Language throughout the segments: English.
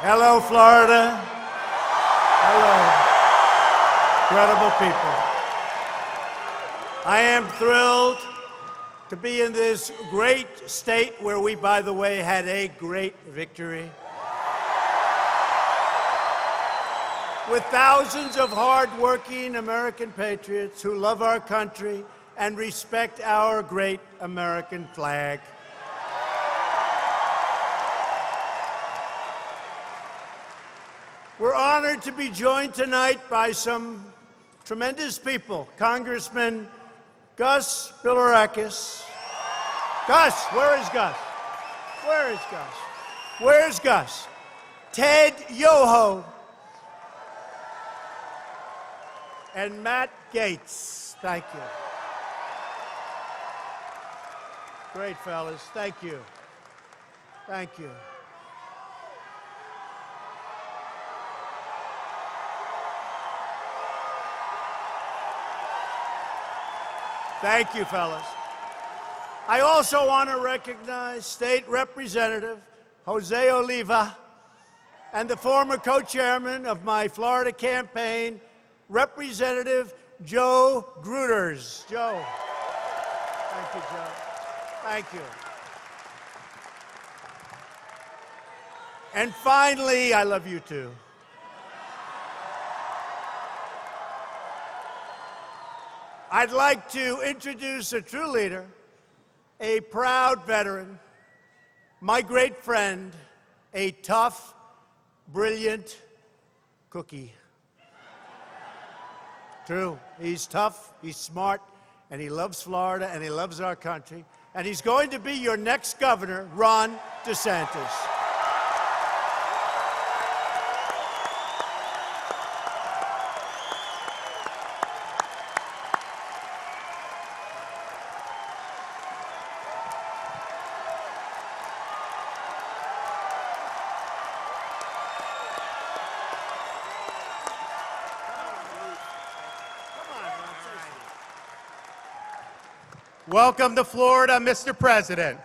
Hello, Florida. Hello. Incredible people. I am thrilled to be in this great state where we, by the way, had a great victory. With thousands of hardworking American patriots who love our country and respect our great American flag. We're honored to be joined tonight by some tremendous people. Congressman Gus Bilirakis. Gus, where is Gus? Where is Gus? Where's Gus? Ted Yoho. And Matt Gaetz. Thank you. Great, fellas. Thank you. Thank you. Thank you, fellas. I also want to recognize State Representative Jose Oliva and the former co-chairman of my Florida campaign, Representative Joe Gruters. Joe. Thank you, Joe. Thank you. And finally, I love you too. I'd like to introduce a true leader, a proud veteran, my great friend, a tough, brilliant cookie. True. He's tough, he's smart, and he loves Florida, and he loves our country. And he's going to be your next governor, Ron DeSantis. Welcome to Florida, Mr. President.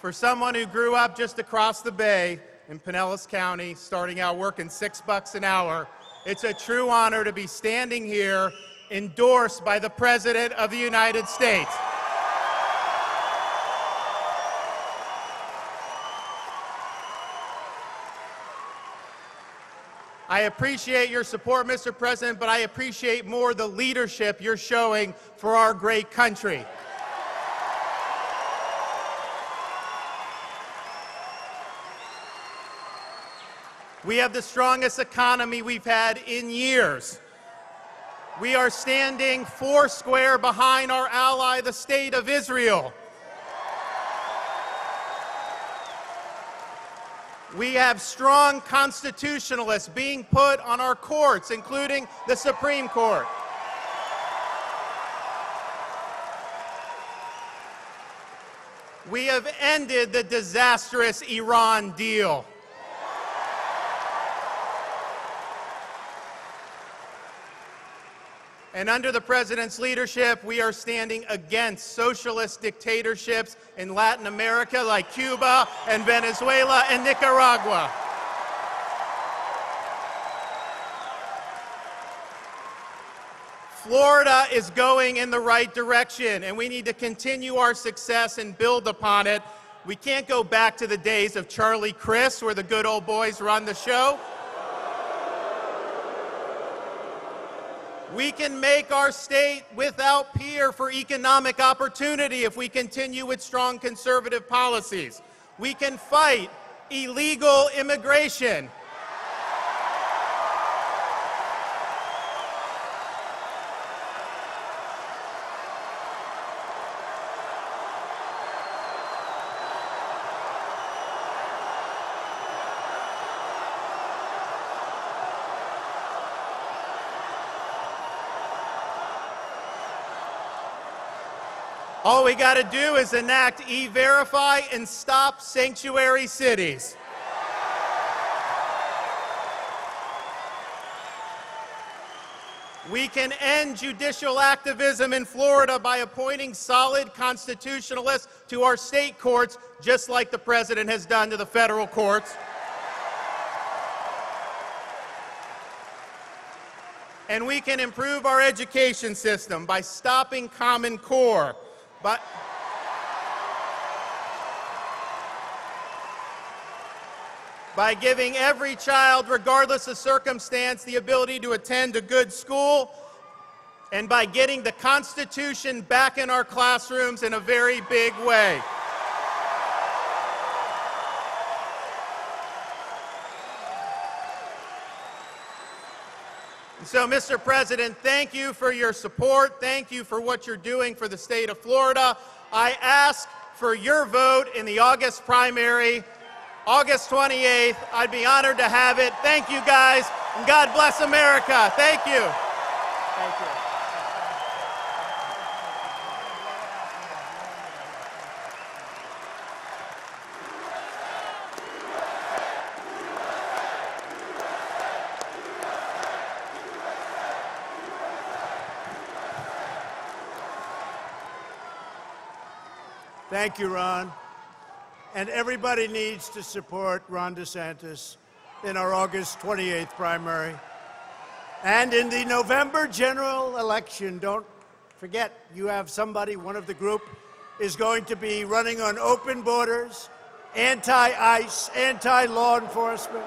For someone who grew up just across the bay in Pinellas County, starting out working six bucks an hour, it's a true honor to be standing here endorsed by the President of the United States. I appreciate your support, Mr. President, but I appreciate more the leadership you're showing for our great country. We have the strongest economy we've had in years. We are standing foursquare behind our ally, the State of Israel. We have strong constitutionalists being put on our courts, including the Supreme Court. We have ended the disastrous Iran deal. And under the president's leadership, we are standing against socialist dictatorships in Latin America like Cuba and Venezuela and Nicaragua. Florida is going in the right direction, and we need to continue our success and build upon it. We can't go back to the days of Charlie Crist, where the good old boys run the show. We can make our state without peer for economic opportunity if we continue with strong conservative policies. We can fight illegal immigration. All we got to do is enact E-Verify and stop sanctuary cities. We can end judicial activism in Florida by appointing solid constitutionalists to our state courts, just like the president has done to the federal courts. And we can improve our education system by stopping Common Core. But by giving every child, regardless of circumstance, the ability to attend a good school, and by getting the Constitution back in our classrooms in a very big way. So, Mr. President, thank you for your support. Thank you for what you're doing for the state of Florida. I ask for your vote in the August primary, August 28th. I'd be honored to have it. Thank you, guys, and God bless America. Thank you. Thank you, Ron. And everybody needs to support Ron DeSantis in our August 28th primary. And in the November general election, don't forget, you have somebody, one of the group, is going to be running on open borders, anti ICE, anti law enforcement.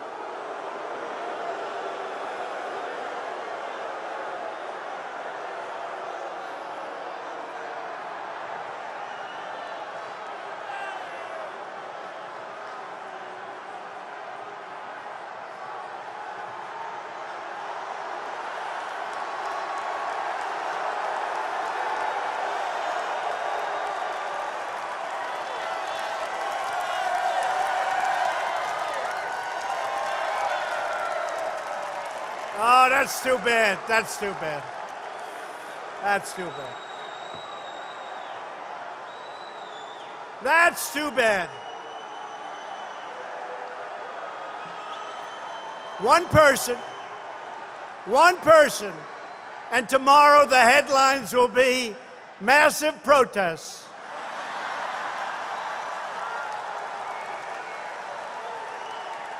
Oh, that's too bad. That's too bad. That's too bad. That's too bad. One person, one person, and tomorrow the headlines will be massive protests.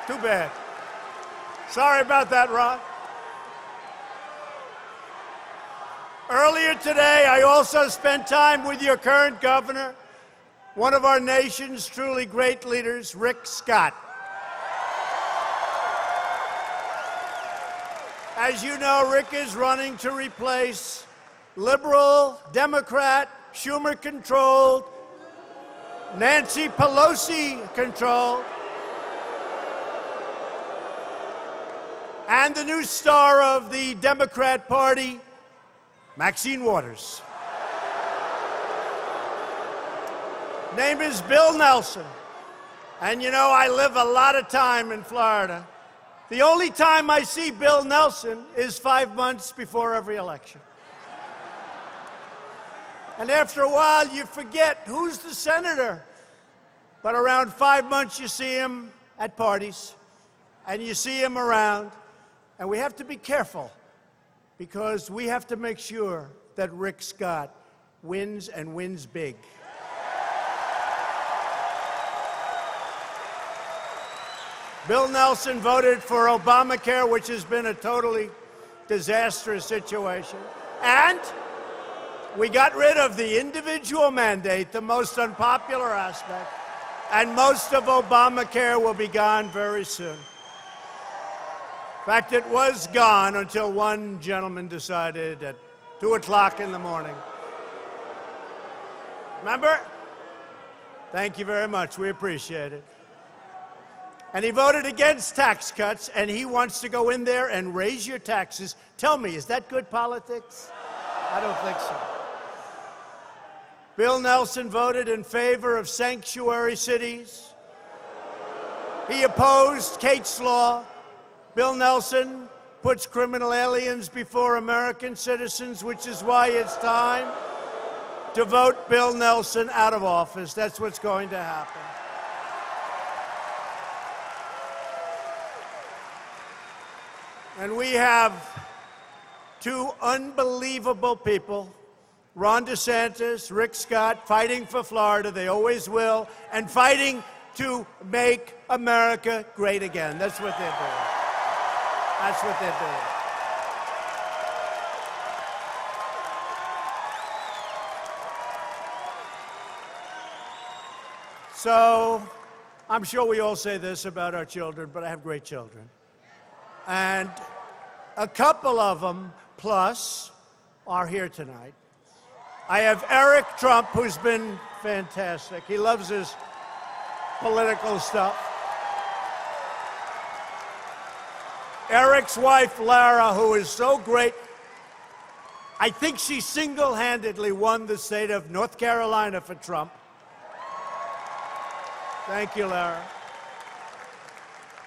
Too bad. Sorry about that, Ron. Earlier today, I also spent time with your current governor, one of our nation's truly great leaders, Rick Scott. As you know, Rick is running to replace liberal, Democrat, Schumer controlled, Nancy Pelosi controlled, and the new star of the Democrat Party, Maxine Waters. Name is Bill Nelson. And you know, I live a lot of time in Florida. The only time I see Bill Nelson is five months before every election. And after a while, you forget who's the senator. But around five months, you see him at parties, and you see him around. And we have to be careful because we have to make sure that Rick Scott wins and wins big. Bill Nelson voted for Obamacare, which has been a totally disastrous situation. And we got rid of the individual mandate, the most unpopular aspect. And most of Obamacare will be gone very soon. In fact, it was gone until one gentleman decided at 2 o'clock in the morning. Remember? Thank you very much. We appreciate it. And he voted against tax cuts, and he wants to go in there and raise your taxes. Tell me, is that good politics? I don't think so. Bill Nelson voted in favor of sanctuary cities. He opposed Kate's Law. Bill Nelson puts criminal aliens before American citizens, which is why it's time to vote Bill Nelson out of office. That's what's going to happen. And we have two unbelievable people Ron DeSantis, Rick Scott, fighting for Florida. They always will. And fighting to make America great again. That's what they're doing. That's what they're doing. So, I'm sure we all say this about our children, but I have great children. And a couple of them plus are here tonight. I have Eric Trump, who's been fantastic. He loves his political stuff. Eric's wife, Lara, who is so great. I think she single handedly won the state of North Carolina for Trump. Thank you, Lara.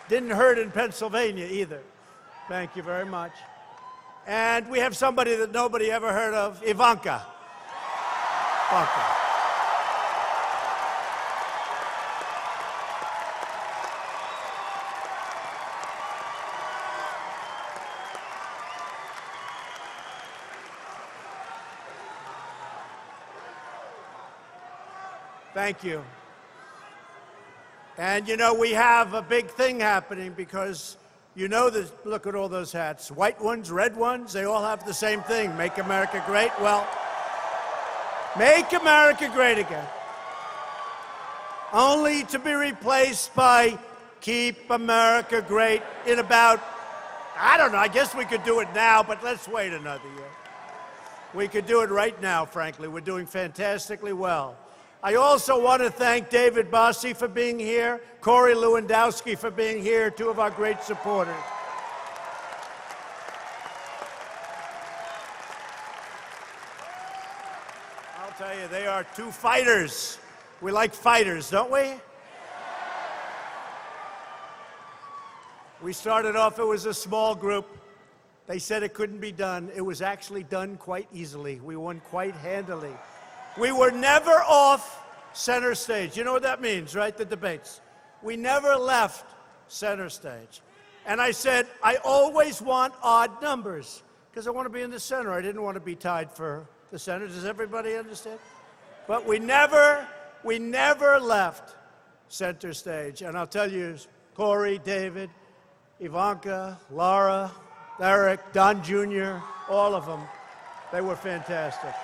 Didn't hurt in Pennsylvania either. Thank you very much. And we have somebody that nobody ever heard of, Ivanka. Ivanka. Thank you. And you know, we have a big thing happening because you know that, look at all those hats white ones, red ones, they all have the same thing make America great. Well, make America great again. Only to be replaced by keep America great in about, I don't know, I guess we could do it now, but let's wait another year. We could do it right now, frankly. We're doing fantastically well. I also want to thank David Bossie for being here, Corey Lewandowski for being here, two of our great supporters. I'll tell you, they are two fighters. We like fighters, don't we? We started off, it was a small group. They said it couldn't be done. It was actually done quite easily. We won quite handily. We were never off center stage. You know what that means, right? The debates. We never left center stage. And I said, I always want odd numbers because I want to be in the center. I didn't want to be tied for the center. Does everybody understand? But we never, we never left center stage. And I'll tell you, Corey, David, Ivanka, Lara, Eric, Don Jr., all of them, they were fantastic.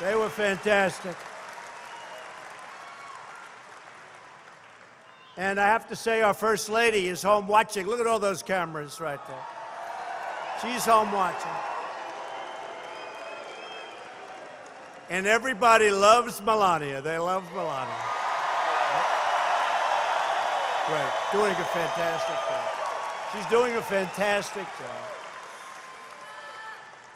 They were fantastic. And I have to say, our First Lady is home watching. Look at all those cameras right there. She's home watching. And everybody loves Melania. They love Melania. Great. Doing a fantastic job. She's doing a fantastic job.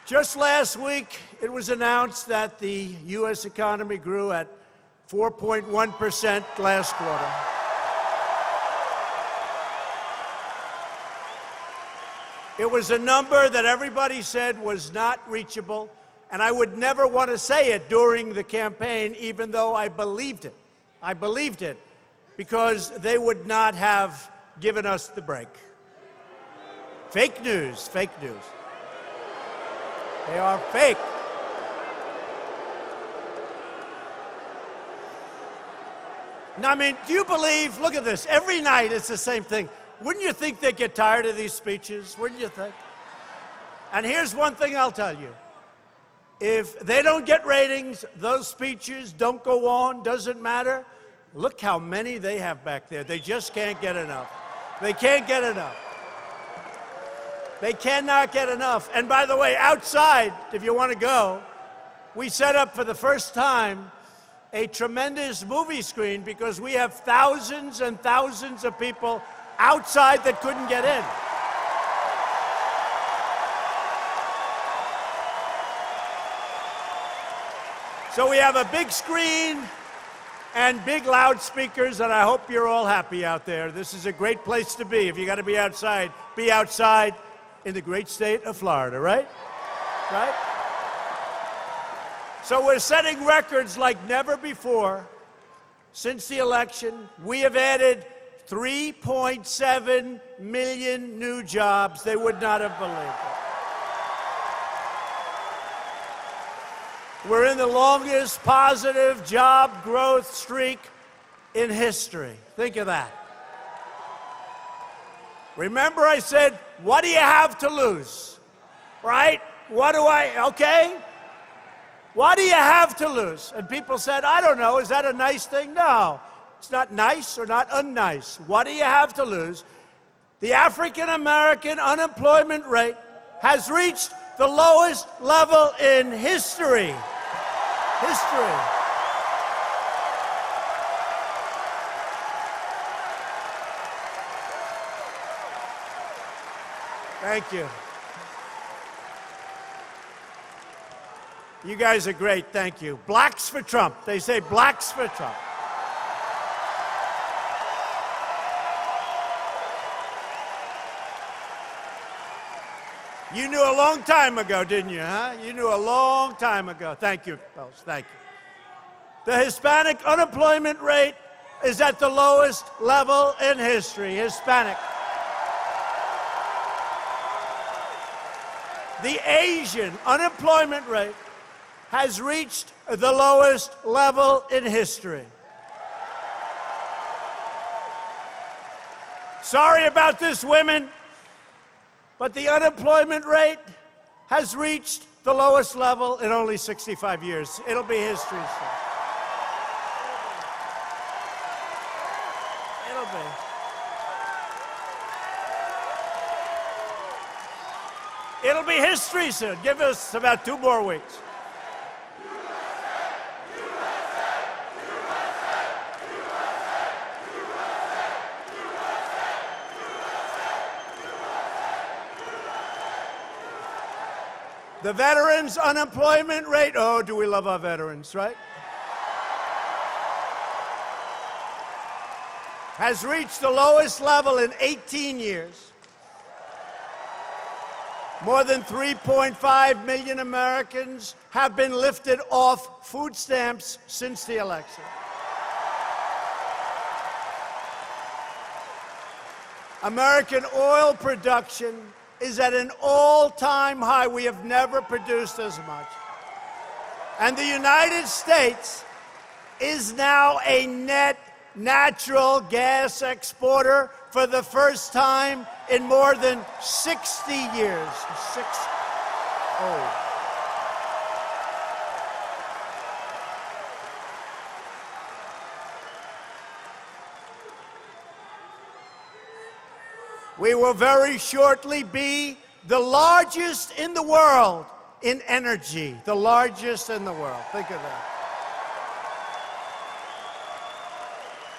Just last week, it was announced that the U.S. economy grew at 4.1% last quarter. It was a number that everybody said was not reachable, and I would never want to say it during the campaign, even though I believed it. I believed it because they would not have given us the break. Fake news, fake news. They are fake. Now, I mean, do you believe? Look at this. Every night it's the same thing. Wouldn't you think they get tired of these speeches? Wouldn't you think? And here's one thing I'll tell you. If they don't get ratings, those speeches don't go on, doesn't matter. Look how many they have back there. They just can't get enough. They can't get enough. They cannot get enough. And by the way, outside, if you want to go, we set up for the first time a tremendous movie screen because we have thousands and thousands of people outside that couldn't get in. So we have a big screen and big loudspeakers, and I hope you're all happy out there. This is a great place to be. If you got to be outside, be outside in the great state of Florida, right? Right? So we're setting records like never before. Since the election, we have added 3.7 million new jobs. They would not have believed it. We're in the longest positive job growth streak in history. Think of that. Remember, I said, What do you have to lose? Right? What do I, okay? What do you have to lose? And people said, I don't know, is that a nice thing? No, it's not nice or not unnice. What do you have to lose? The African American unemployment rate has reached the lowest level in history history. Thank you. You guys are great. Thank you. Blacks for Trump. They say blacks for Trump. You knew a long time ago, didn't you, huh? You knew a long time ago. Thank you, fellas. Thank you. The Hispanic unemployment rate is at the lowest level in history. Hispanic. The Asian unemployment rate has reached the lowest level in history. Sorry about this, women. But the unemployment rate has reached the lowest level in only 65 years. It'll be history soon. It'll be. It'll be history soon. Give us about two more weeks. The veterans' unemployment rate. Oh, do we love our veterans, right? Has reached the lowest level in 18 years. More than 3.5 million Americans have been lifted off food stamps since the election. American oil production is at an all time high. We have never produced as much. And the United States is now a net natural gas exporter for the first time in more than 60 years. Six, oh. We will very shortly be the largest in the world in energy. The largest in the world. Think of that.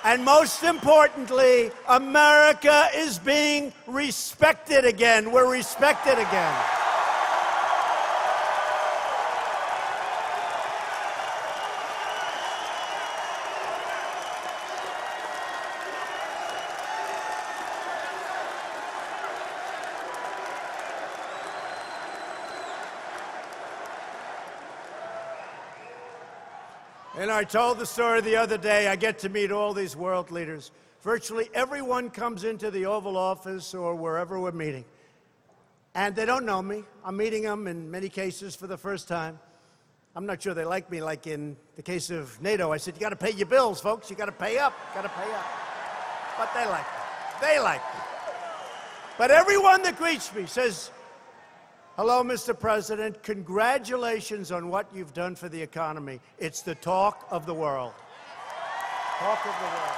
And most importantly, America is being respected again. We're respected again. And I told the story the other day. I get to meet all these world leaders. Virtually everyone comes into the Oval Office or wherever we're meeting. And they don't know me. I'm meeting them in many cases for the first time. I'm not sure they like me, like in the case of NATO. I said, You got to pay your bills, folks. You got to pay up. Got to pay up. But they like me. They like me. But everyone that greets me says, Hello, Mr. President. Congratulations on what you've done for the economy. It's the talk of the world. Talk of the world.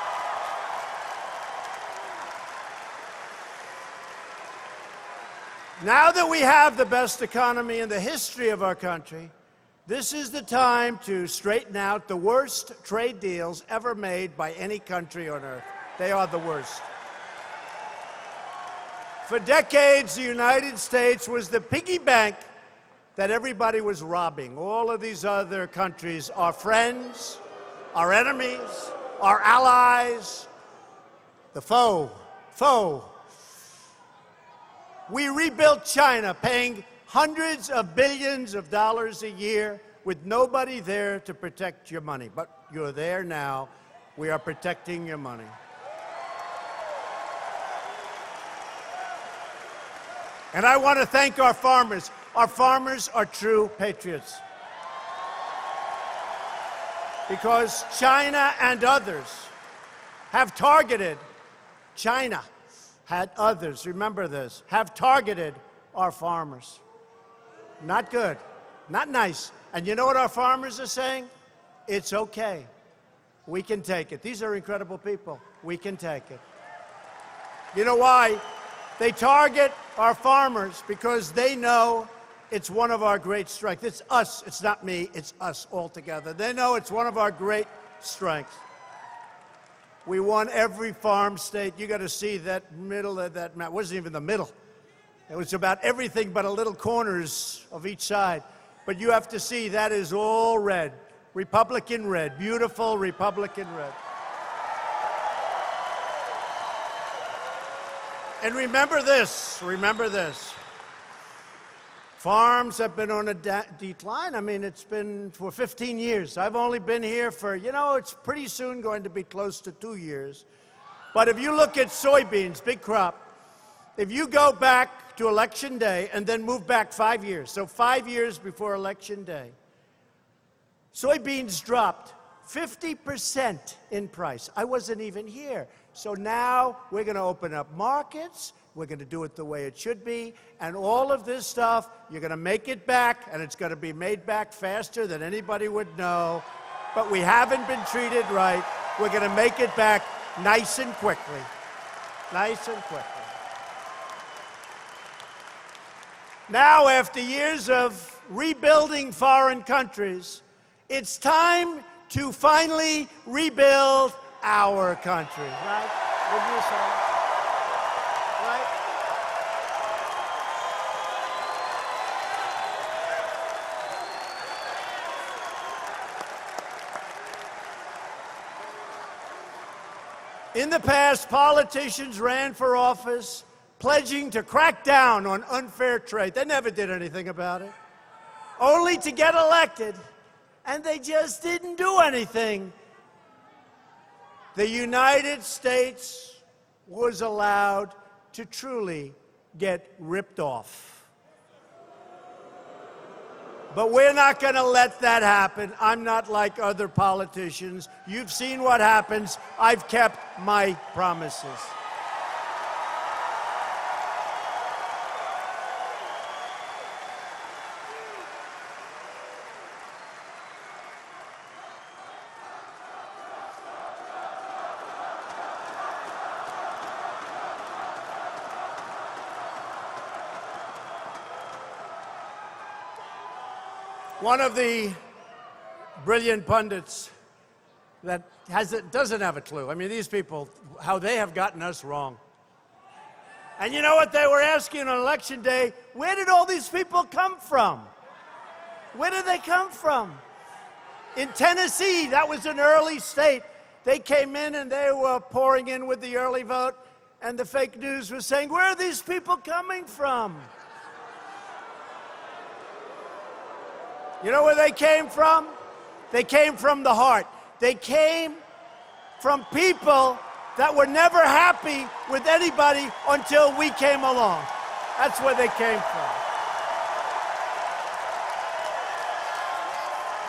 Now that we have the best economy in the history of our country, this is the time to straighten out the worst trade deals ever made by any country on earth. They are the worst. For decades, the United States was the piggy bank that everybody was robbing. All of these other countries, our friends, our enemies, our allies, the foe, foe. We rebuilt China, paying hundreds of billions of dollars a year with nobody there to protect your money. But you're there now. We are protecting your money. And I want to thank our farmers. Our farmers are true patriots. Because China and others have targeted, China had others, remember this, have targeted our farmers. Not good, not nice. And you know what our farmers are saying? It's okay. We can take it. These are incredible people. We can take it. You know why? They target our farmers because they know it's one of our great strengths. It's us, it's not me, it's us all together. They know it's one of our great strengths. We won every farm state. You got to see that middle of that map. It wasn't even the middle. It was about everything but a little corners of each side. But you have to see that is all red. Republican red. Beautiful Republican red. And remember this, remember this. Farms have been on a de- decline. I mean, it's been for 15 years. I've only been here for, you know, it's pretty soon going to be close to two years. But if you look at soybeans, big crop, if you go back to election day and then move back five years, so five years before election day, soybeans dropped 50% in price. I wasn't even here. So now we're going to open up markets. We're going to do it the way it should be. And all of this stuff, you're going to make it back, and it's going to be made back faster than anybody would know. But we haven't been treated right. We're going to make it back nice and quickly. Nice and quickly. Now, after years of rebuilding foreign countries, it's time to finally rebuild our country, right? Wouldn't you say? Right? In the past, politicians ran for office pledging to crack down on unfair trade. They never did anything about it, only to get elected, and they just didn't do anything the United States was allowed to truly get ripped off. But we're not going to let that happen. I'm not like other politicians. You've seen what happens. I've kept my promises. One of the brilliant pundits that has, doesn't have a clue. I mean, these people, how they have gotten us wrong. And you know what they were asking on election day? Where did all these people come from? Where did they come from? In Tennessee, that was an early state. They came in and they were pouring in with the early vote, and the fake news was saying, Where are these people coming from? You know where they came from? They came from the heart. They came from people that were never happy with anybody until we came along. That's where they came from.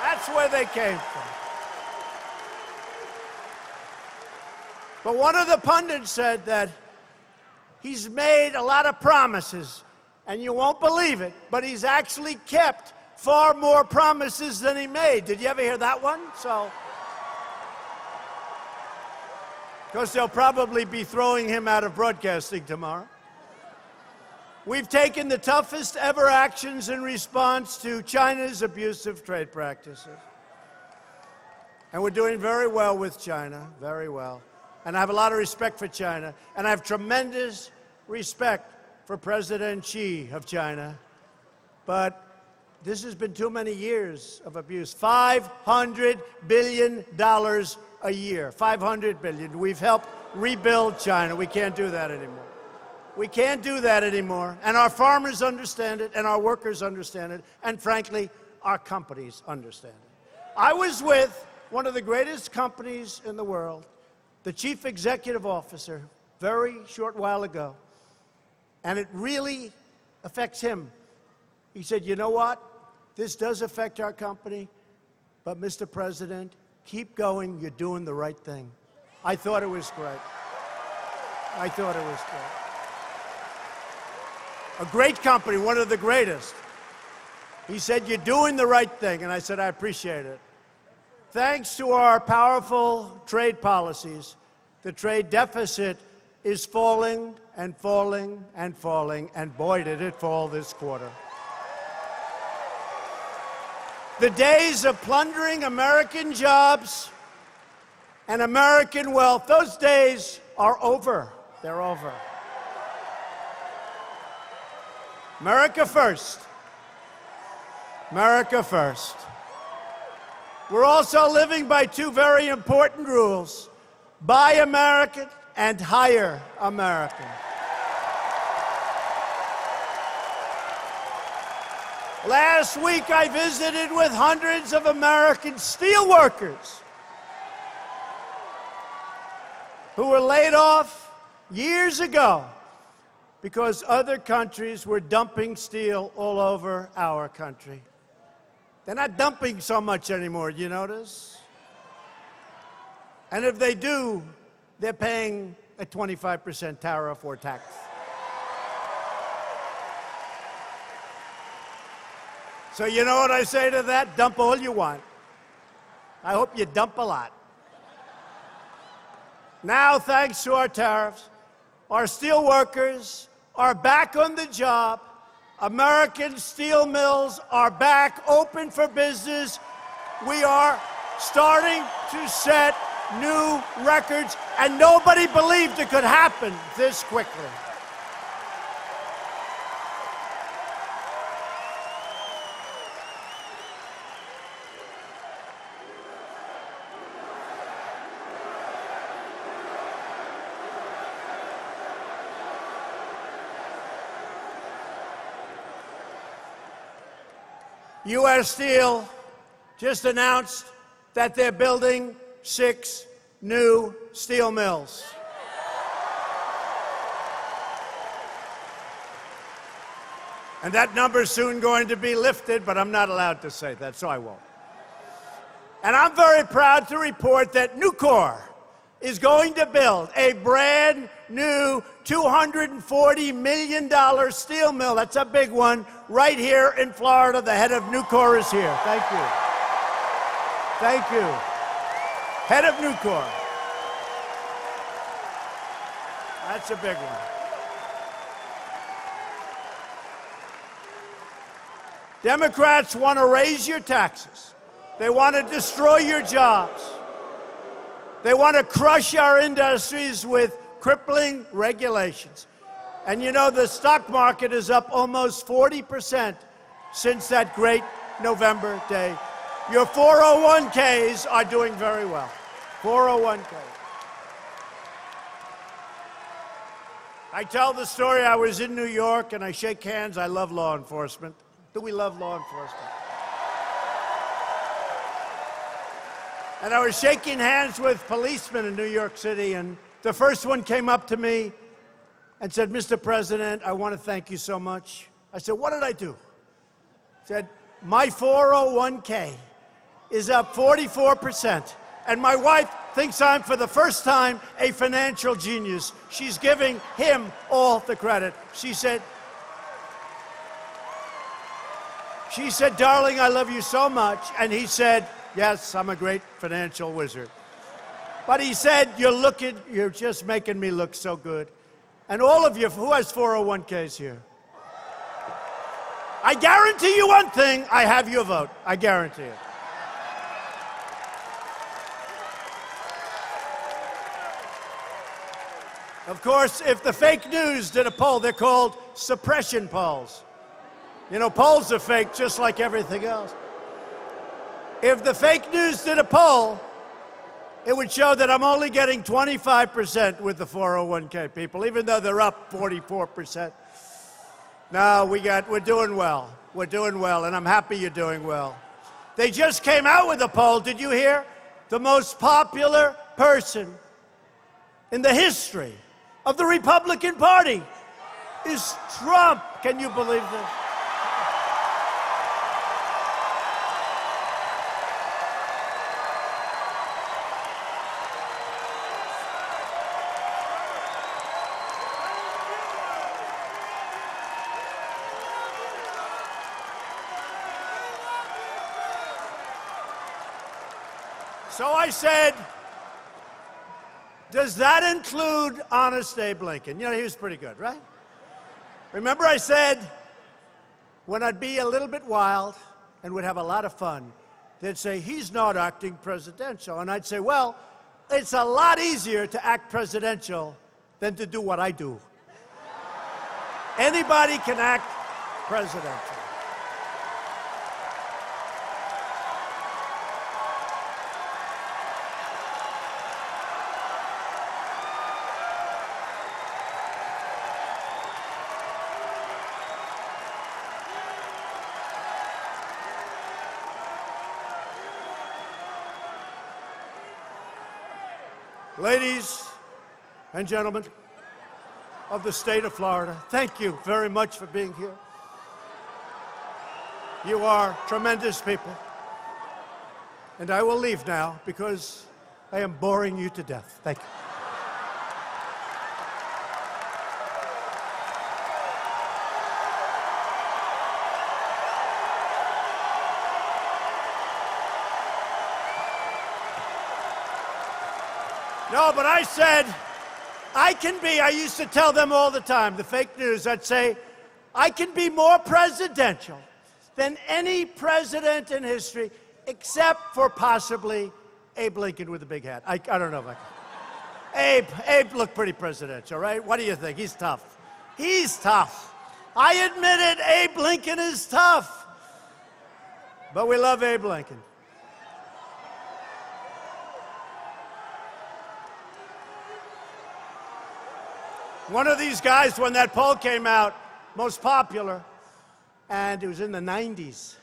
That's where they came from. But one of the pundits said that he's made a lot of promises, and you won't believe it, but he's actually kept far more promises than he made. Did you ever hear that one? So, because they'll probably be throwing him out of broadcasting tomorrow. We've taken the toughest ever actions in response to China's abusive trade practices. And we're doing very well with China, very well. And I have a lot of respect for China. And I have tremendous respect for President Xi of China. But this has been too many years of abuse. $500 billion a year. 500 billion. We've helped rebuild China. We can't do that anymore. We can't do that anymore. And our farmers understand it, and our workers understand it, and frankly, our companies understand it. I was with one of the greatest companies in the world, the chief executive officer, very short while ago, and it really affects him. He said, You know what? This does affect our company, but Mr. President, keep going. You're doing the right thing. I thought it was great. I thought it was great. A great company, one of the greatest. He said, You're doing the right thing. And I said, I appreciate it. Thanks to our powerful trade policies, the trade deficit is falling and falling and falling, and boy, did it fall this quarter. The days of plundering American jobs and American wealth, those days are over. They're over. America first. America first. We're also living by two very important rules buy American and hire American. Last week, I visited with hundreds of American steelworkers who were laid off years ago because other countries were dumping steel all over our country. They're not dumping so much anymore, you notice? And if they do, they're paying a 25% tariff or tax. So, you know what I say to that? Dump all you want. I hope you dump a lot. Now, thanks to our tariffs, our steel workers are back on the job. American steel mills are back open for business. We are starting to set new records, and nobody believed it could happen this quickly. Steel just announced that they're building six new steel mills. And that number's soon going to be lifted, but I'm not allowed to say that, so I won't. And I'm very proud to report that Nucor is going to build a brand new $240 million steel mill. That's a big one right here in Florida. The head of Nucor is here. Thank you. Thank you. Head of Nucor. That's a big one. Democrats want to raise your taxes. They want to destroy your jobs. They want to crush our industries with crippling regulations. And you know, the stock market is up almost 40% since that great November day. Your 401ks are doing very well. 401ks. I tell the story I was in New York and I shake hands. I love law enforcement. Do we love law enforcement? And I was shaking hands with policemen in New York City, and the first one came up to me and said, Mr. President, I want to thank you so much. I said, What did I do? He said, My 401k is up 44%, and my wife thinks I'm, for the first time, a financial genius. She's giving him all the credit. She said, She said, Darling, I love you so much. And he said, Yes, I'm a great financial wizard. But he said, You're looking, you're just making me look so good. And all of you, who has 401ks here? I guarantee you one thing I have your vote. I guarantee it. Of course, if the fake news did a poll, they're called suppression polls. You know, polls are fake just like everything else. If the fake news did a poll, it would show that I'm only getting 25% with the 401k people, even though they're up 44%. No, we got, we're doing well. We're doing well, and I'm happy you're doing well. They just came out with a poll. Did you hear? The most popular person in the history of the Republican Party is Trump. Can you believe this? So I said, does that include Honest Abe Lincoln? You know, he was pretty good, right? Remember, I said when I'd be a little bit wild and would have a lot of fun, they'd say, he's not acting presidential. And I'd say, well, it's a lot easier to act presidential than to do what I do. Anybody can act presidential. Ladies and gentlemen of the state of Florida, thank you very much for being here. You are tremendous people. And I will leave now because I am boring you to death. Thank you. But I said, I can be, I used to tell them all the time, the fake news, I'd say, I can be more presidential than any president in history, except for possibly Abe Lincoln with a big hat. I, I don't know if I can. Abe, Abe looked pretty presidential, right? What do you think? He's tough. He's tough. I admit it, Abe Lincoln is tough. But we love Abe Lincoln. One of these guys, when that poll came out, most popular, and it was in the 90s.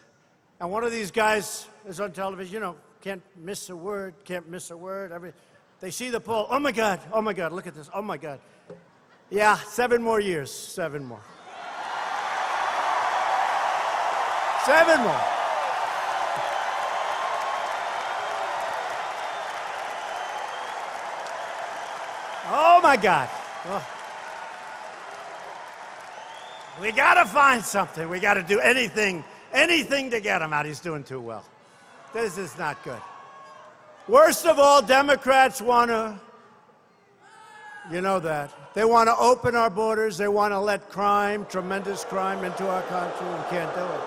And one of these guys is on television, you know, can't miss a word, can't miss a word. Every, they see the poll. Oh my God, oh my God, look at this. Oh my God. Yeah, seven more years, seven more. Seven more. Oh my God. Oh. We got to find something. We got to do anything, anything to get him out. He's doing too well. This is not good. Worst of all, Democrats want to, you know that. They want to open our borders. They want to let crime, tremendous crime, into our country. We can't do it.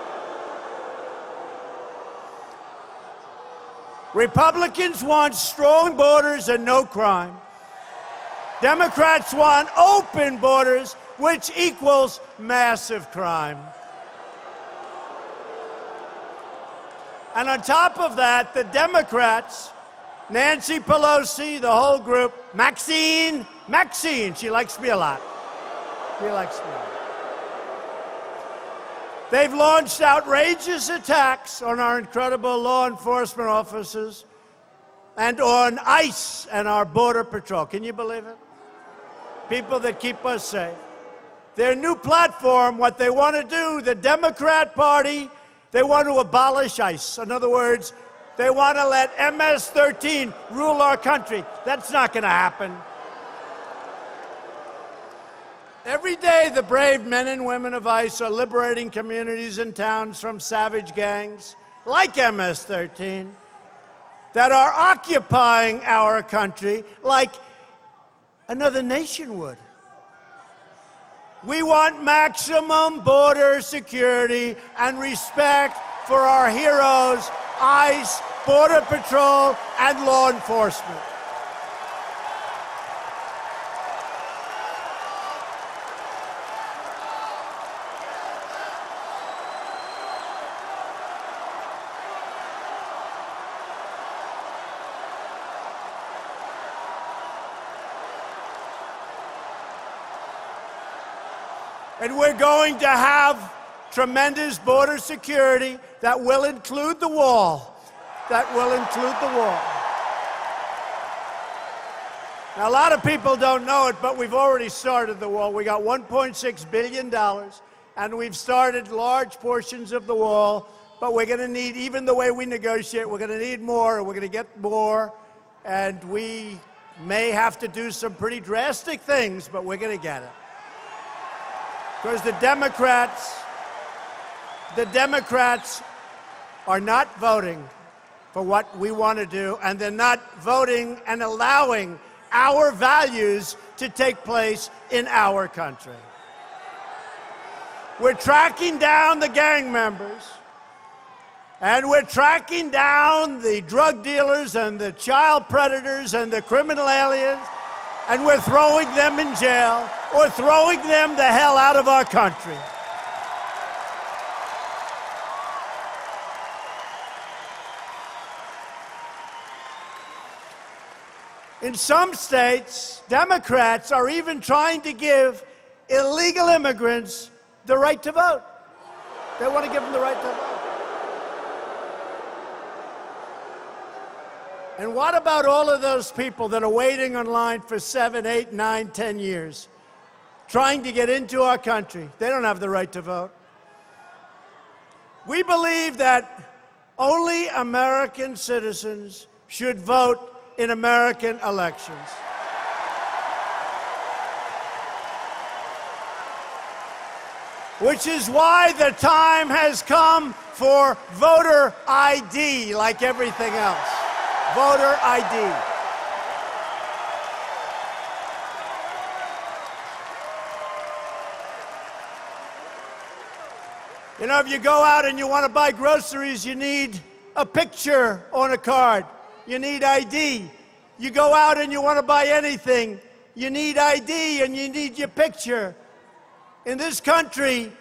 Republicans want strong borders and no crime. Democrats want open borders which equals massive crime. And on top of that, the Democrats, Nancy Pelosi, the whole group, Maxine, Maxine, she likes me a lot. She likes me a lot. They've launched outrageous attacks on our incredible law enforcement officers and on ICE and our Border Patrol. Can you believe it? People that keep us safe their new platform, what they want to do, the Democrat Party, they want to abolish ICE. In other words, they want to let MS 13 rule our country. That's not going to happen. Every day, the brave men and women of ICE are liberating communities and towns from savage gangs like MS 13 that are occupying our country like another nation would. We want maximum border security and respect for our heroes, ICE, Border Patrol, and law enforcement. And we're going to have tremendous border security that will include the wall. That will include the wall. Now, a lot of people don't know it, but we've already started the wall. We got $1.6 billion, and we've started large portions of the wall, but we're going to need, even the way we negotiate, we're going to need more, and we're going to get more, and we may have to do some pretty drastic things, but we're going to get it. Because the Democrats, the Democrats are not voting for what we want to do, and they're not voting and allowing our values to take place in our country. We're tracking down the gang members, and we're tracking down the drug dealers and the child predators and the criminal aliens, and we're throwing them in jail or throwing them the hell out of our country. In some states, Democrats are even trying to give illegal immigrants the right to vote. They want to give them the right to vote. And what about all of those people that are waiting online for seven, eight, nine, ten years, trying to get into our country? They don't have the right to vote. We believe that only American citizens should vote in American elections. Which is why the time has come for voter ID, like everything else. Voter ID. You know, if you go out and you want to buy groceries, you need a picture on a card. You need ID. You go out and you want to buy anything, you need ID and you need your picture. In this country,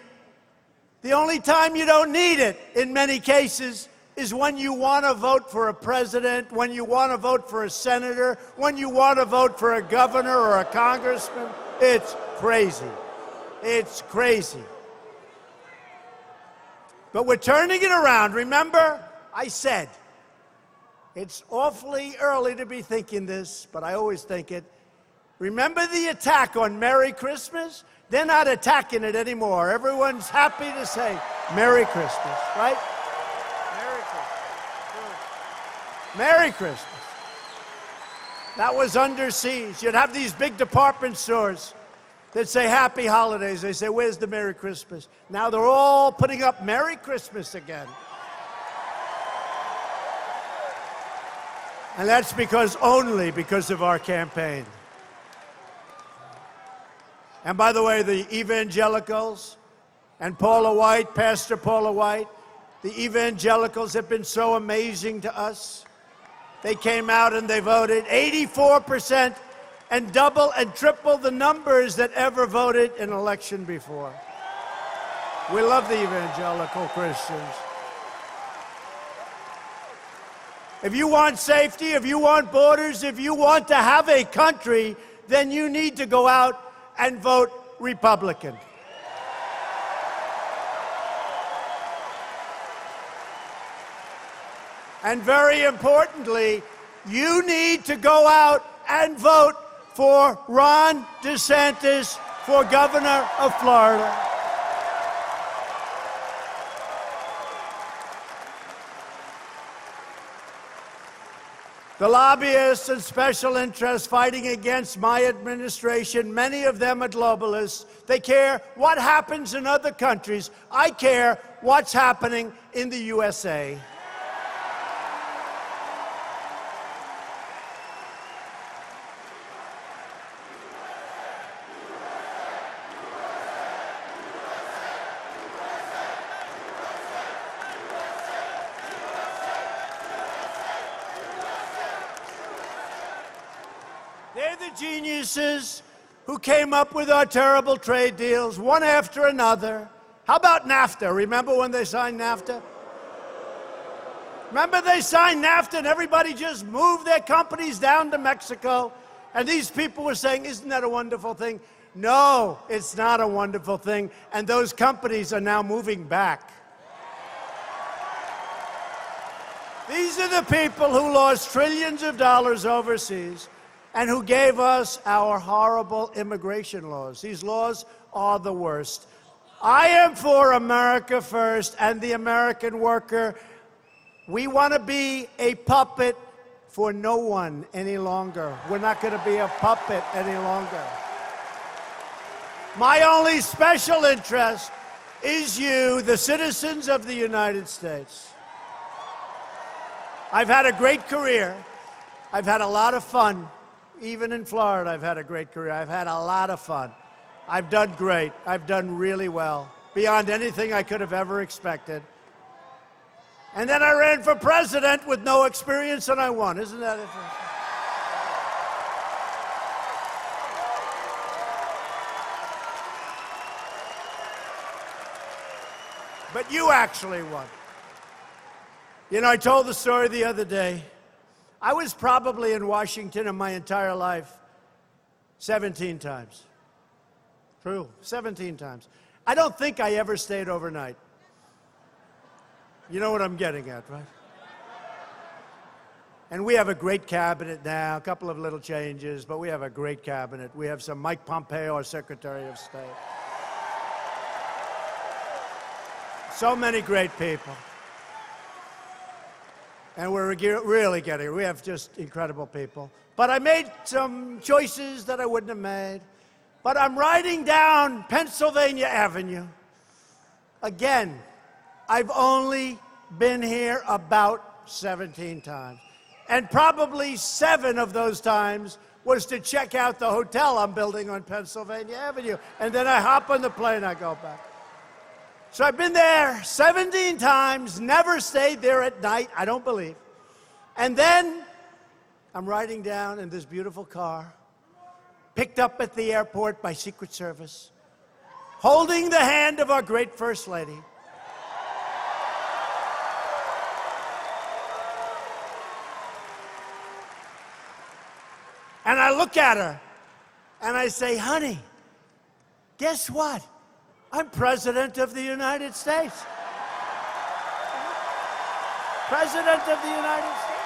the only time you don't need it, in many cases, is when you want to vote for a president, when you want to vote for a senator, when you want to vote for a governor or a congressman. It's crazy. It's crazy. But we're turning it around. Remember, I said it's awfully early to be thinking this, but I always think it. Remember the attack on Merry Christmas? They're not attacking it anymore. Everyone's happy to say Merry Christmas, right? Merry Christmas. Merry Christmas. That was under siege. You'd have these big department stores that say Happy Holidays. They say, Where's the Merry Christmas? Now they're all putting up Merry Christmas again. And that's because only because of our campaign. And by the way, the evangelicals and Paula White, Pastor Paula White, the evangelicals have been so amazing to us. They came out and they voted 84% and double and triple the numbers that ever voted in an election before. We love the evangelical Christians. If you want safety, if you want borders, if you want to have a country, then you need to go out and vote Republican. And very importantly, you need to go out and vote for Ron DeSantis for governor of Florida. The lobbyists and special interests fighting against my administration, many of them are globalists. They care what happens in other countries. I care what's happening in the USA. They're the geniuses who came up with our terrible trade deals, one after another. How about NAFTA? Remember when they signed NAFTA? Remember they signed NAFTA and everybody just moved their companies down to Mexico? And these people were saying, Isn't that a wonderful thing? No, it's not a wonderful thing. And those companies are now moving back. These are the people who lost trillions of dollars overseas and who gave us our horrible immigration laws. These laws are the worst. I am for America first and the American worker. We want to be a puppet for no one any longer. We're not going to be a puppet any longer. My only special interest is you, the citizens of the United States. I've had a great career. I've had a lot of fun. Even in Florida, I've had a great career. I've had a lot of fun. I've done great. I've done really well, beyond anything I could have ever expected. And then I ran for president with no experience and I won. Isn't that interesting? But you actually won. You know, I told the story the other day. I was probably in Washington in my entire life 17 times. True, 17 times. I don't think I ever stayed overnight. You know what I'm getting at, right? And we have a great cabinet now, a couple of little changes, but we have a great cabinet. We have some Mike Pompeo, our Secretary of State. So many great people. And we're really getting, we have just incredible people. But I made some choices that I wouldn't have made. But I'm riding down Pennsylvania Avenue. Again, I've only been here about 17 times. And probably seven of those times was to check out the hotel I'm building on Pennsylvania Avenue. And then I hop on the plane, I go back. So I've been there 17 times, never stayed there at night, I don't believe. And then I'm riding down in this beautiful car, picked up at the airport by Secret Service, holding the hand of our great First Lady. And I look at her and I say, honey, guess what? I'm President of the United States. President of the United States.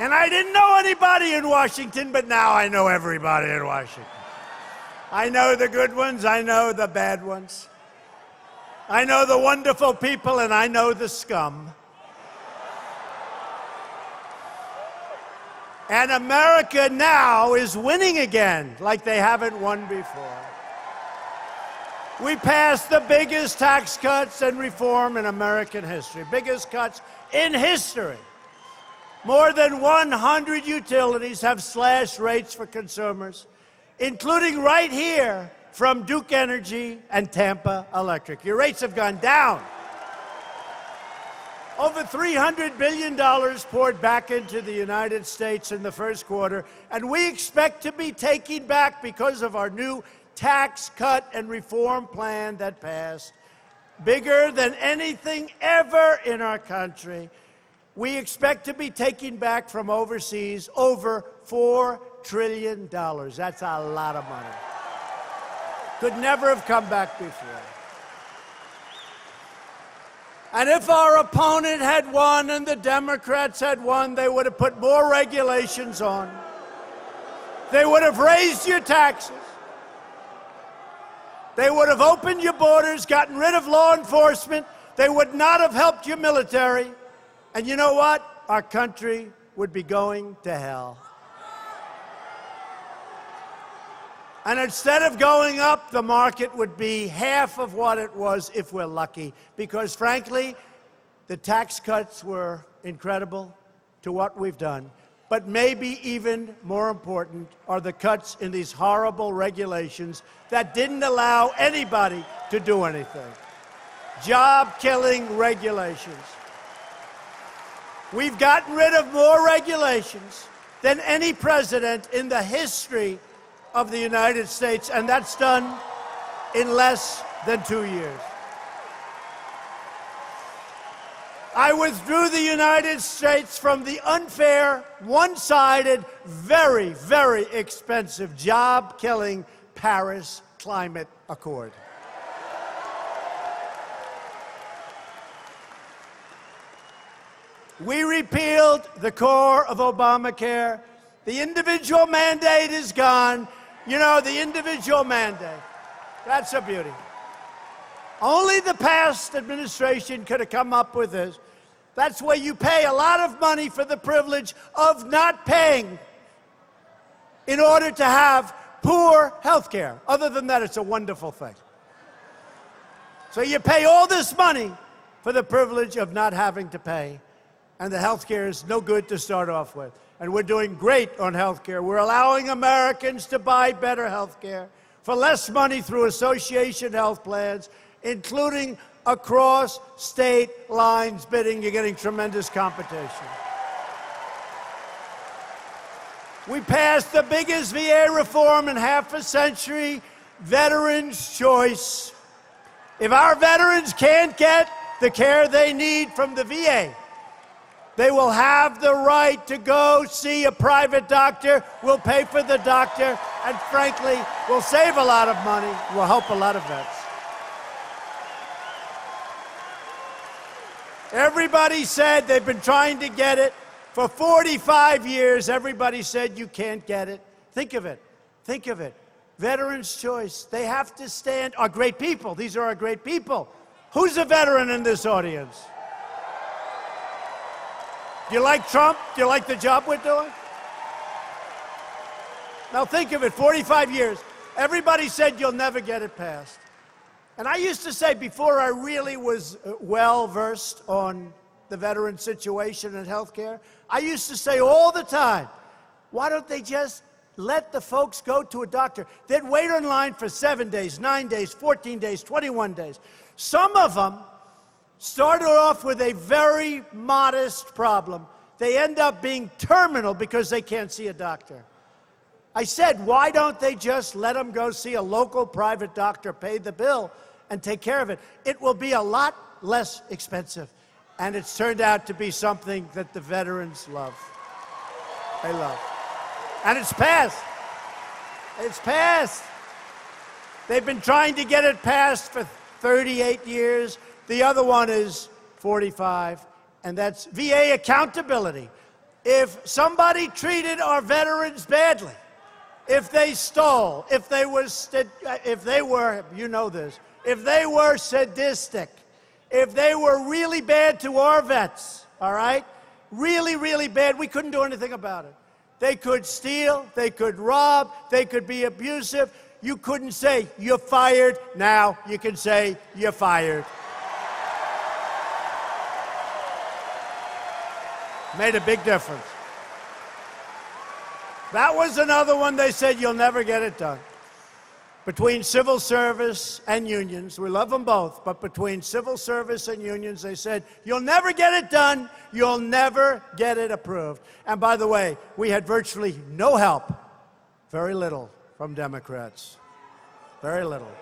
And I didn't know anybody in Washington, but now I know everybody in Washington. I know the good ones, I know the bad ones. I know the wonderful people, and I know the scum. And America now is winning again like they haven't won before. We passed the biggest tax cuts and reform in American history, biggest cuts in history. More than 100 utilities have slashed rates for consumers, including right here from Duke Energy and Tampa Electric. Your rates have gone down. Over $300 billion poured back into the United States in the first quarter, and we expect to be taking back because of our new tax cut and reform plan that passed. Bigger than anything ever in our country. We expect to be taking back from overseas over $4 trillion. That's a lot of money. Could never have come back before. And if our opponent had won and the Democrats had won, they would have put more regulations on. They would have raised your taxes. They would have opened your borders, gotten rid of law enforcement. They would not have helped your military. And you know what? Our country would be going to hell. And instead of going up, the market would be half of what it was if we're lucky. Because frankly, the tax cuts were incredible to what we've done. But maybe even more important are the cuts in these horrible regulations that didn't allow anybody to do anything. Job killing regulations. We've gotten rid of more regulations than any president in the history of the United States, and that's done in less than two years. I withdrew the United States from the unfair, one sided, very, very expensive, job killing Paris Climate Accord. We repealed the core of Obamacare The individual mandate is gone. You know, the individual mandate. That's a beauty. Only the past administration could have come up with this. That's where you pay a lot of money for the privilege of not paying in order to have poor health care. Other than that, it's a wonderful thing. So you pay all this money for the privilege of not having to pay, and the health care is no good to start off with. And we're doing great on health care. We're allowing Americans to buy better health care for less money through association health plans, including across state lines bidding. You're getting tremendous competition. We passed the biggest VA reform in half a century Veterans' Choice. If our veterans can't get the care they need from the VA, they will have the right to go see a private doctor. We'll pay for the doctor, and frankly, we'll save a lot of money. We'll help a lot of vets. Everybody said they've been trying to get it. For 45 years, everybody said you can't get it. Think of it. Think of it. Veterans' choice. They have to stand. Are great people. These are our great people. Who's a veteran in this audience? Do you like Trump? Do you like the job we're doing? Now think of it 45 years. Everybody said you'll never get it passed. And I used to say before I really was uh, well versed on the veteran situation and health care, I used to say all the time, why don't they just let the folks go to a doctor? They'd wait in line for seven days, nine days, 14 days, 21 days. Some of them started off with a very modest problem. They end up being terminal because they can't see a doctor. I said, why don't they just let them go see a local private doctor, pay the bill, and take care of it? It will be a lot less expensive. And it's turned out to be something that the veterans love. They love. And it's passed. It's passed. They've been trying to get it passed for 38 years. The other one is 45, and that's VA accountability. If somebody treated our veterans badly, if they stole, if they were, if they were, you know this, if they were sadistic, if they were really bad to our vets, all right, really, really bad, we couldn't do anything about it. They could steal, they could rob, they could be abusive. You couldn't say, you're fired. Now you can say, you're fired. Made a big difference. That was another one they said you'll never get it done. Between civil service and unions, we love them both, but between civil service and unions, they said, you'll never get it done, you'll never get it approved. And by the way, we had virtually no help, very little, from Democrats. Very little.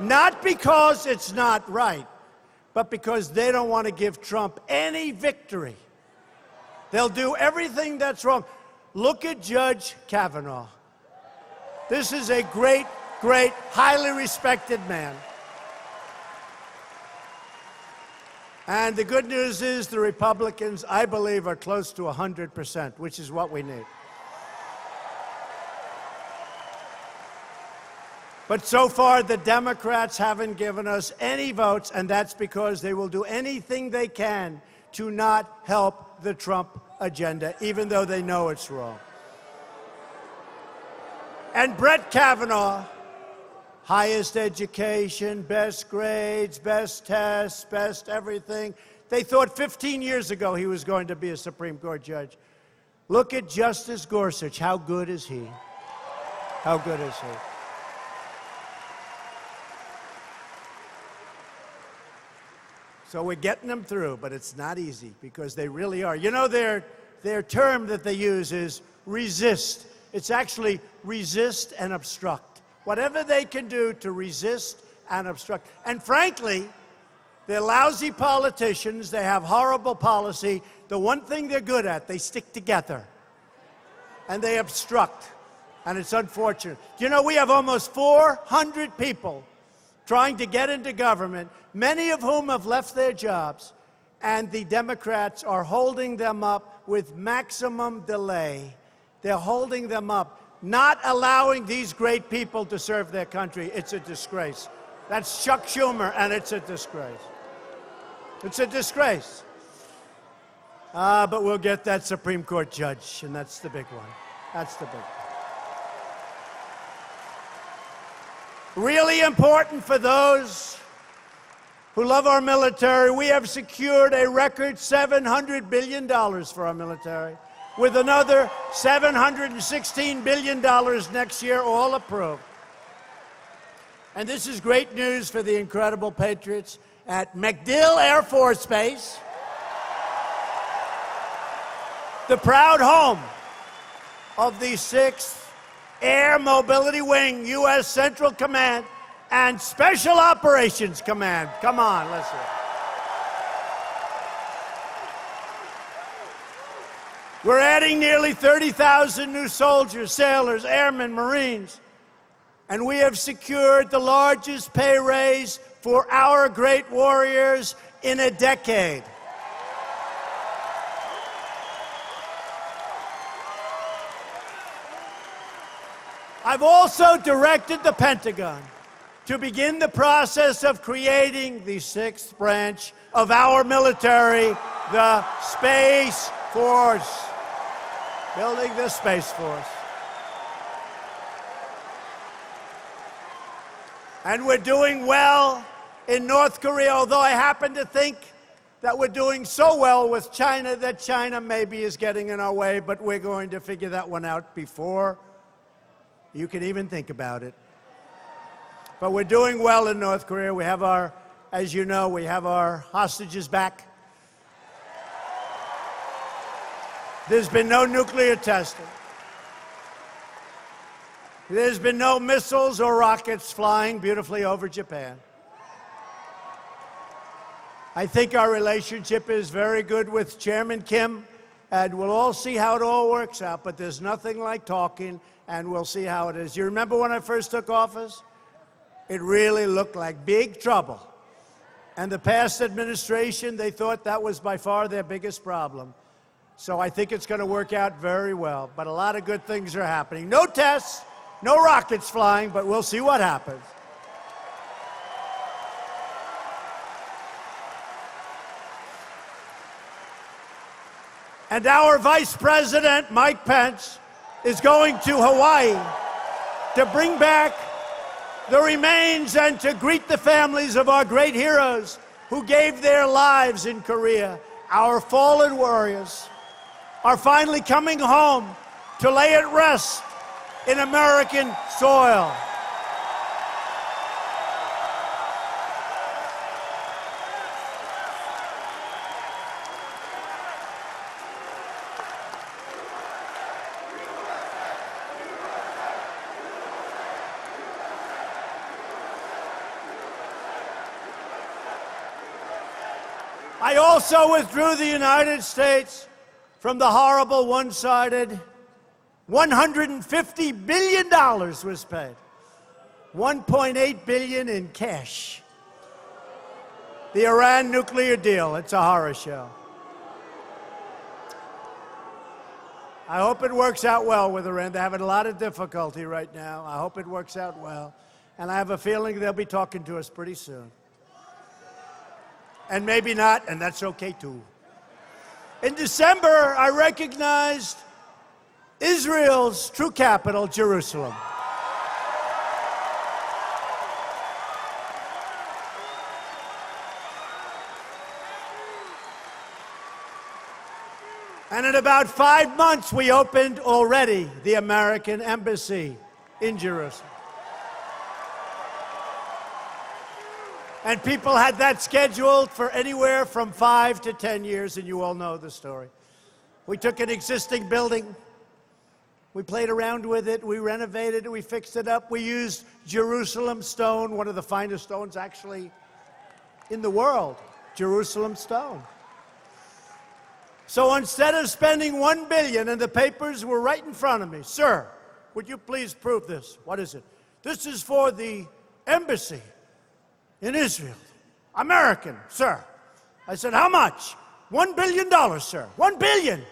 Not because it's not right, but because they don't want to give Trump any victory. They'll do everything that's wrong. Look at Judge Kavanaugh. This is a great, great, highly respected man. And the good news is the Republicans, I believe, are close to 100%, which is what we need. But so far, the Democrats haven't given us any votes, and that's because they will do anything they can to not help the Trump agenda, even though they know it's wrong. And Brett Kavanaugh, highest education, best grades, best tests, best everything. They thought 15 years ago he was going to be a Supreme Court judge. Look at Justice Gorsuch. How good is he? How good is he? So we're getting them through, but it's not easy because they really are. You know, their, their term that they use is resist. It's actually resist and obstruct. Whatever they can do to resist and obstruct. And frankly, they're lousy politicians. They have horrible policy. The one thing they're good at, they stick together and they obstruct. And it's unfortunate. You know we have almost 400 people trying to get into government, many of whom have left their jobs and the Democrats are holding them up with maximum delay. They're holding them up, not allowing these great people to serve their country. It's a disgrace. That's Chuck Schumer, and it's a disgrace. It's a disgrace. Ah, but we'll get that Supreme Court judge, and that's the big one. That's the big one. Really important for those who love our military, we have secured a record $700 billion for our military, with another $716 billion next year, all approved. And this is great news for the incredible patriots at MacDill Air Force Base, the proud home of the 6th Air Mobility Wing, U.S. Central Command and Special Operations Command. Come on, listen. We're adding nearly 30,000 new soldiers, sailors, airmen, Marines, and we have secured the largest pay raise for our great warriors in a decade. I've also directed the Pentagon to begin the process of creating the sixth branch of our military, the Space Force. Building the Space Force. And we're doing well in North Korea, although I happen to think that we're doing so well with China that China maybe is getting in our way, but we're going to figure that one out before you can even think about it. But we're doing well in North Korea. We have our, as you know, we have our hostages back. There's been no nuclear testing. There's been no missiles or rockets flying beautifully over Japan. I think our relationship is very good with Chairman Kim, and we'll all see how it all works out. But there's nothing like talking, and we'll see how it is. You remember when I first took office? It really looked like big trouble. And the past administration, they thought that was by far their biggest problem. So I think it's going to work out very well. But a lot of good things are happening. No tests, no rockets flying, but we'll see what happens. And our Vice President, Mike Pence, is going to Hawaii to bring back the remains and to greet the families of our great heroes who gave their lives in Korea. Our fallen warriors are finally coming home to lay at rest in American soil. Also withdrew the United States from the horrible one sided $150 billion was paid. 1.8 billion in cash. The Iran nuclear deal, it's a horror show. I hope it works out well with Iran. They're having a lot of difficulty right now. I hope it works out well. And I have a feeling they'll be talking to us pretty soon. And maybe not, and that's okay too. In December, I recognized Israel's true capital, Jerusalem. And in about five months, we opened already the American Embassy in Jerusalem. And people had that scheduled for anywhere from five to 10 years, and you all know the story. We took an existing building, we played around with it, we renovated it, we fixed it up. We used Jerusalem stone, one of the finest stones actually in the world, Jerusalem stone. So instead of spending 1 billion and the papers were right in front of me, sir, would you please prove this? What is it? This is for the embassy in Israel. American, sir. I said, How much? $1 billion, sir. 1 billion.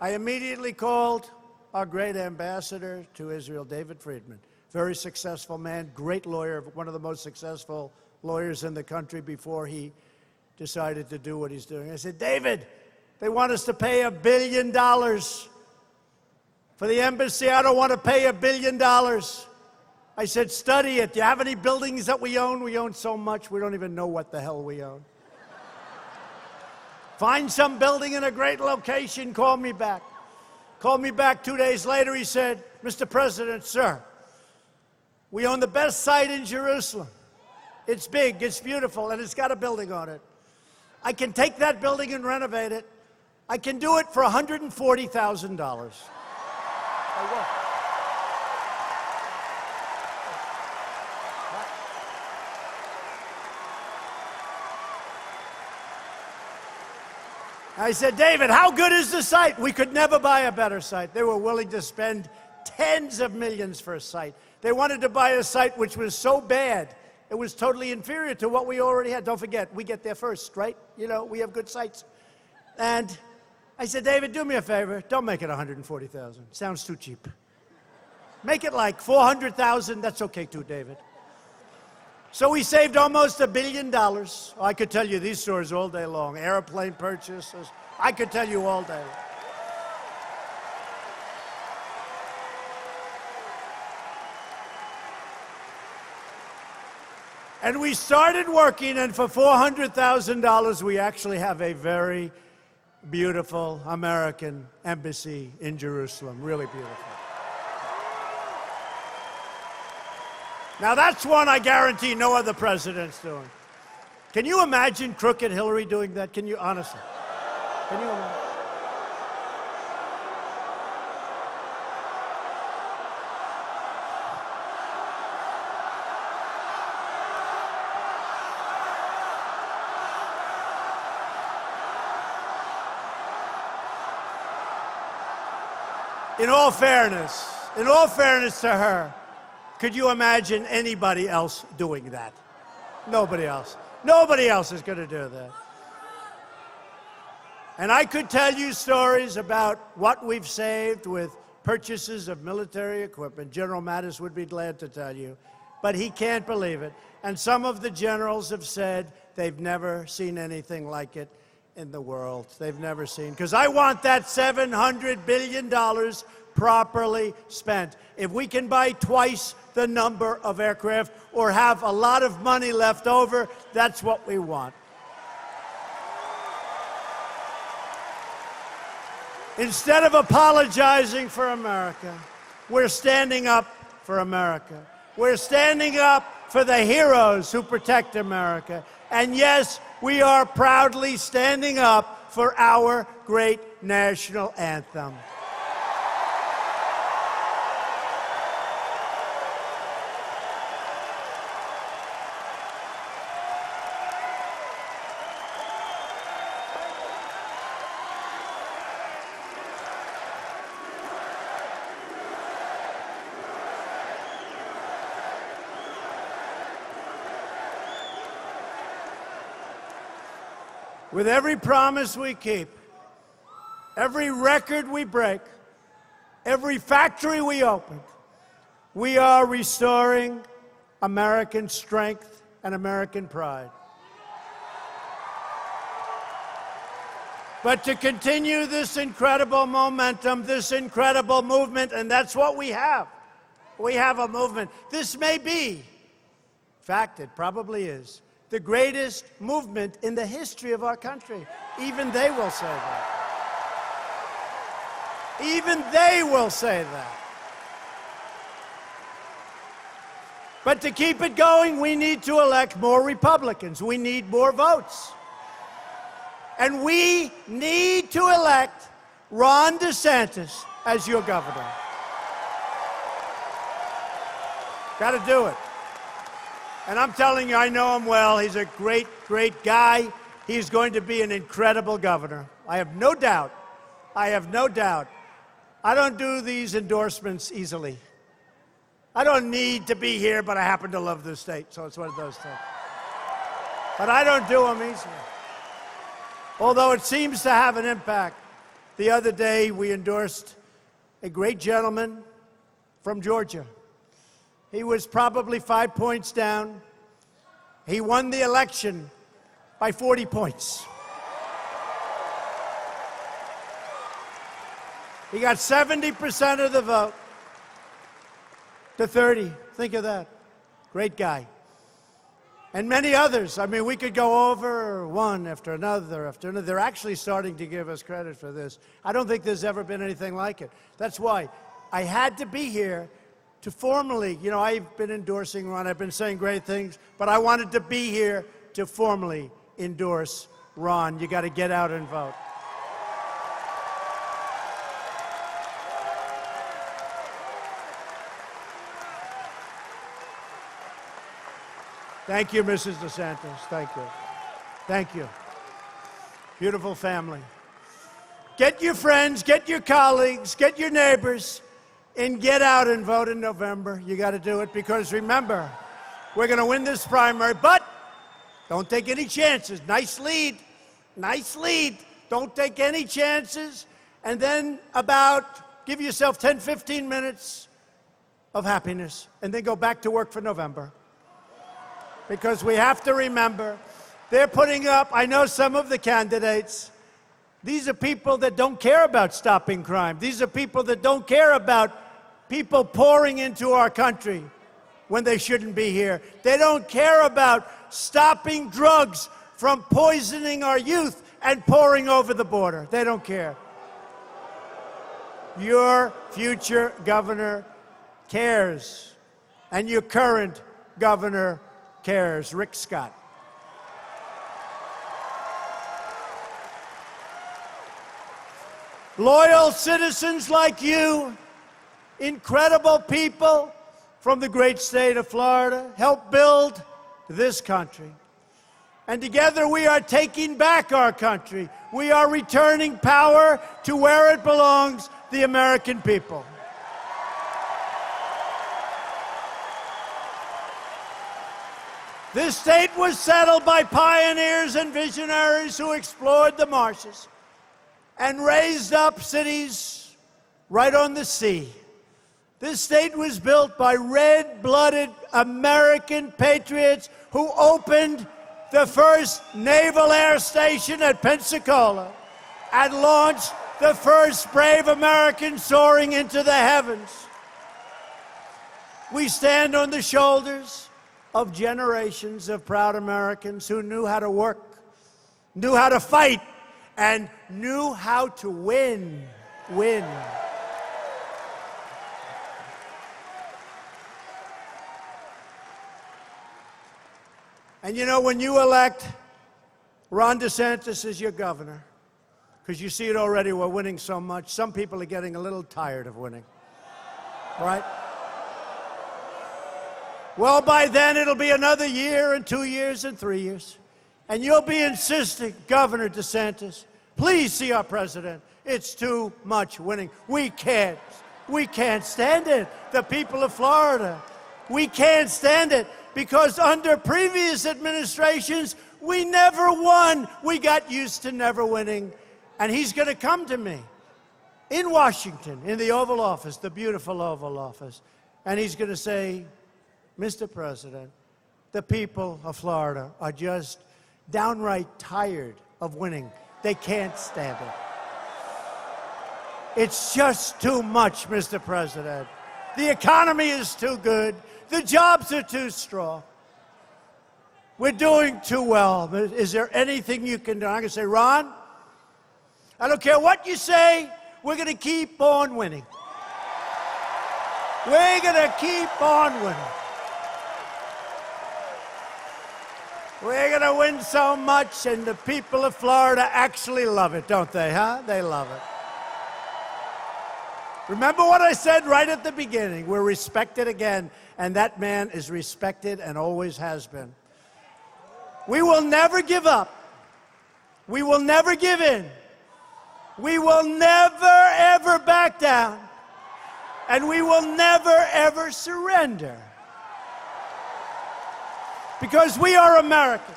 I immediately called our great ambassador to Israel, David Friedman. Very successful man, great lawyer, one of the most successful lawyers in the country before he decided to do what he's doing. I said, David, they want us to pay a billion dollars for the embassy. I don't want to pay a billion dollars. I said, study it. Do you have any buildings that we own? We own so much, we don't even know what the hell we own. Find some building in a great location, call me back. Called me back two days later. He said, Mr. President, sir, we own the best site in Jerusalem. It's big, it's beautiful, and it's got a building on it. I can take that building and renovate it. I can do it for $140,000. I said, David, how good is the site? We could never buy a better site. They were willing to spend tens of millions for a site. They wanted to buy a site which was so bad, it was totally inferior to what we already had. Don't forget, we get there first, right? You know, we have good sites. And I said, David, do me a favor. Don't make it 140,000. Sounds too cheap. Make it like 400,000. That's okay too, David. So we saved almost a billion dollars. I could tell you these stories all day long. Airplane purchases. I could tell you all day. And we started working, and for $400,000, we actually have a very beautiful American embassy in Jerusalem. Really beautiful. Now, that's one I guarantee no other president's doing. Can you imagine crooked Hillary doing that? Can you, honestly? Can you imagine? In all fairness, in all fairness to her, could you imagine anybody else doing that? Nobody else. Nobody else is going to do that. And I could tell you stories about what we've saved with purchases of military equipment. General Mattis would be glad to tell you, but he can't believe it. And some of the generals have said they've never seen anything like it in the world. They've never seen. Because I want that $700 billion properly spent. If we can buy twice the number of aircraft or have a lot of money left over, that's what we want. Instead of apologizing for America, we're standing up for America. We're standing up for the heroes who protect America. And yes, we are proudly standing up for our great national anthem. With every promise we keep, every record we break, every factory we open, we are restoring American strength and American pride. But to continue this incredible momentum, this incredible movement, and that's what we have. We have a movement. This may be, in fact, it probably is, the greatest movement in the history of our country. Even they will say that. Even they will say that. But to keep it going, we need to elect more Republicans. We need more votes. And we need to elect Ron DeSantis as your governor. Got to do it. And I'm telling you, I know him well. He's a great, great guy. He's going to be an incredible governor. I have no doubt. I have no doubt. I don't do these endorsements easily. I don't need to be here, but I happen to love this state, so it's one of those things. But I don't do them easily. Although it seems to have an impact. The other day, we endorsed a great gentleman from Georgia. He was probably five points down. He won the election by 40 points. He got 70% of the vote to 30. Think of that. Great guy. And many others. I mean, we could go over one after another after another. They're actually starting to give us credit for this. I don't think there's ever been anything like it. That's why I had to be here to formally, you know, I've been endorsing Ron, I've been saying great things, but I wanted to be here to formally endorse Ron. You got to get out and vote. Thank you, Mrs. DeSantis. Thank you. Thank you. Beautiful family. Get your friends, get your colleagues, get your neighbors, and get out and vote in November. You got to do it because remember, we're going to win this primary, but don't take any chances. Nice lead. Nice lead. Don't take any chances. And then about give yourself 10, 15 minutes of happiness, and then go back to work for November because we have to remember they're putting up, I know some of the candidates, these are people that don't care about stopping crime. These are people that don't care about people pouring into our country when they shouldn't be here. They don't care about stopping drugs from poisoning our youth and pouring over the border. They don't care. Your future governor cares, and your current governor cares. Rick Scott. Loyal citizens like you, incredible people from the great state of Florida, help build this country. And together we are taking back our country. We are returning power to where it belongs, the American people. This state was settled by pioneers and visionaries who explored the marshes and raised up cities right on the sea. This state was built by red blooded American patriots who opened the first naval air station at Pensacola and launched the first brave American soaring into the heavens. We stand on the shoulders of generations of proud Americans who knew how to work, knew how to fight, and knew how to win. Win. And you know, when you elect Ron DeSantis as your governor, because you see it already, we're winning so much, some people are getting a little tired of winning. Right? Well, by then it'll be another year and two years and three years. And you'll be insisting, Governor DeSantis, please see our president. It's too much winning. We can't. We can't stand it. The people of Florida. We can't stand it because under previous administrations, we never won. We got used to never winning. And he's going to come to me in Washington, in the Oval Office, the beautiful Oval Office, and he's going to say, Mr. President, the people of Florida are just downright tired of winning. They can't stand it. It's just too much, Mr. President. The economy is too good. The jobs are too strong. We're doing too well. Is there anything you can do? I'm going to say, Ron, I don't care what you say, we're going to keep on winning. We're going to keep on winning. We're going to win so much, and the people of Florida actually love it, don't they, huh? They love it. Remember what I said right at the beginning. We're respected again, and that man is respected and always has been. We will never give up. We will never give in. We will never, ever back down. And we will never, ever surrender because we are Americans.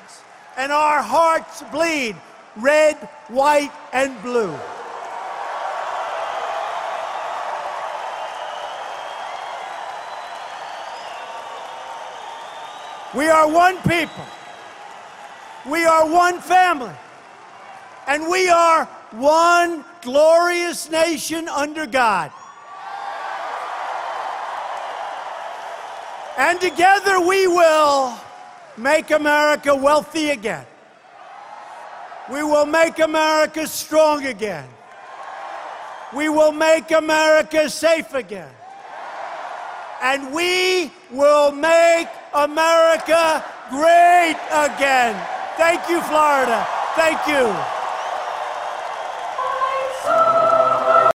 and our hearts bleed red, white, and blue. We are one people. We are one family. And we are one glorious nation under God. And together we will make America wealthy again. We will make America strong again. We will make America safe again. And we will make America great again. Thank you, Florida. Thank you.